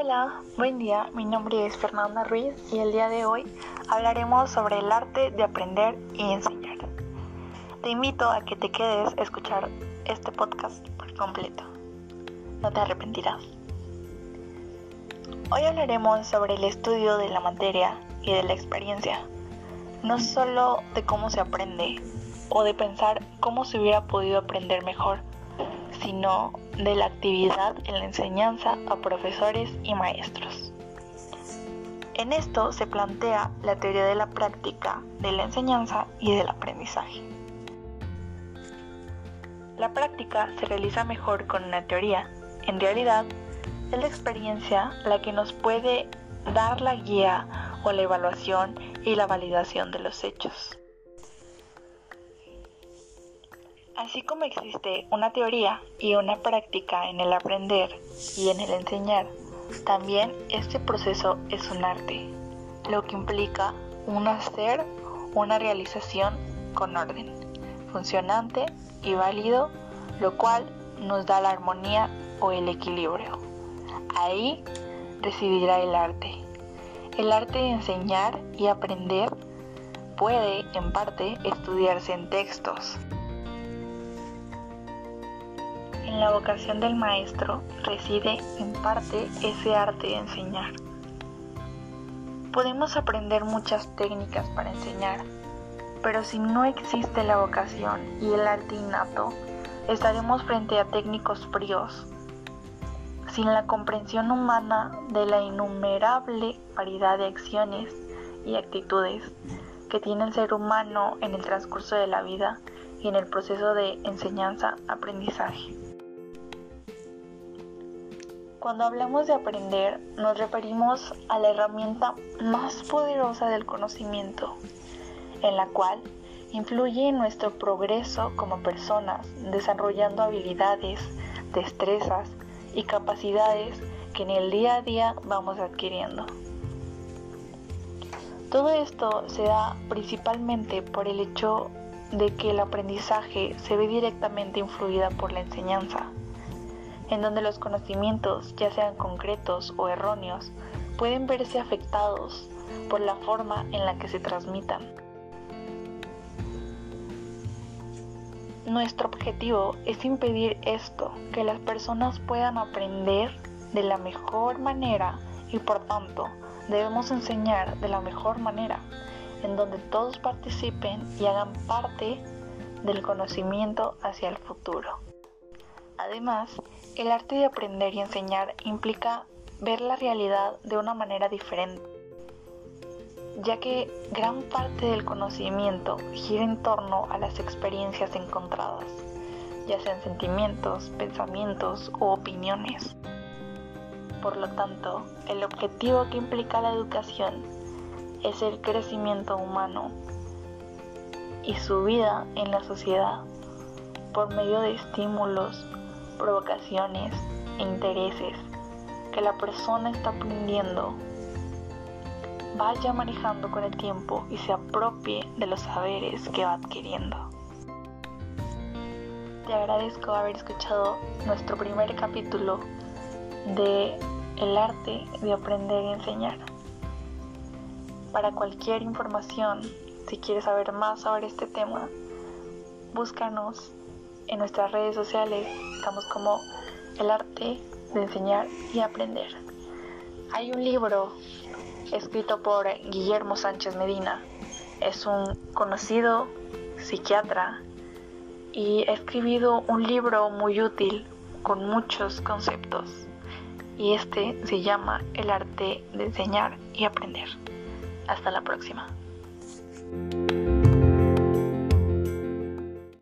Hola, buen día, mi nombre es Fernanda Ruiz y el día de hoy hablaremos sobre el arte de aprender y enseñar. Te invito a que te quedes a escuchar este podcast por completo. No te arrepentirás. Hoy hablaremos sobre el estudio de la materia y de la experiencia, no solo de cómo se aprende o de pensar cómo se hubiera podido aprender mejor, sino de la actividad en la enseñanza a profesores y maestros. En esto se plantea la teoría de la práctica, de la enseñanza y del aprendizaje. La práctica se realiza mejor con una teoría. En realidad, es la experiencia la que nos puede dar la guía o la evaluación y la validación de los hechos. Así como existe una teoría y una práctica en el aprender y en el enseñar, también este proceso es un arte, lo que implica un hacer, una realización con orden, funcionante y válido, lo cual nos da la armonía o el equilibrio. Ahí residirá el arte. El arte de enseñar y aprender puede, en parte, estudiarse en textos, en la vocación del maestro reside en parte ese arte de enseñar. Podemos aprender muchas técnicas para enseñar, pero si no existe la vocación y el arte innato, estaremos frente a técnicos fríos, sin la comprensión humana de la innumerable variedad de acciones y actitudes que tiene el ser humano en el transcurso de la vida y en el proceso de enseñanza-aprendizaje. Cuando hablamos de aprender, nos referimos a la herramienta más poderosa del conocimiento, en la cual influye en nuestro progreso como personas, desarrollando habilidades, destrezas y capacidades que en el día a día vamos adquiriendo. Todo esto se da principalmente por el hecho de que el aprendizaje se ve directamente influida por la enseñanza en donde los conocimientos, ya sean concretos o erróneos, pueden verse afectados por la forma en la que se transmitan. Nuestro objetivo es impedir esto, que las personas puedan aprender de la mejor manera y por tanto debemos enseñar de la mejor manera, en donde todos participen y hagan parte del conocimiento hacia el futuro. Además, el arte de aprender y enseñar implica ver la realidad de una manera diferente, ya que gran parte del conocimiento gira en torno a las experiencias encontradas, ya sean sentimientos, pensamientos u opiniones. Por lo tanto, el objetivo que implica la educación es el crecimiento humano y su vida en la sociedad por medio de estímulos provocaciones e intereses que la persona está aprendiendo vaya manejando con el tiempo y se apropie de los saberes que va adquiriendo. Te agradezco haber escuchado nuestro primer capítulo de El arte de aprender y enseñar. Para cualquier información, si quieres saber más sobre este tema, búscanos en nuestras redes sociales estamos como el arte de enseñar y aprender. Hay un libro escrito por Guillermo Sánchez Medina. Es un conocido psiquiatra y ha escrito un libro muy útil con muchos conceptos. Y este se llama El arte de enseñar y aprender. Hasta la próxima.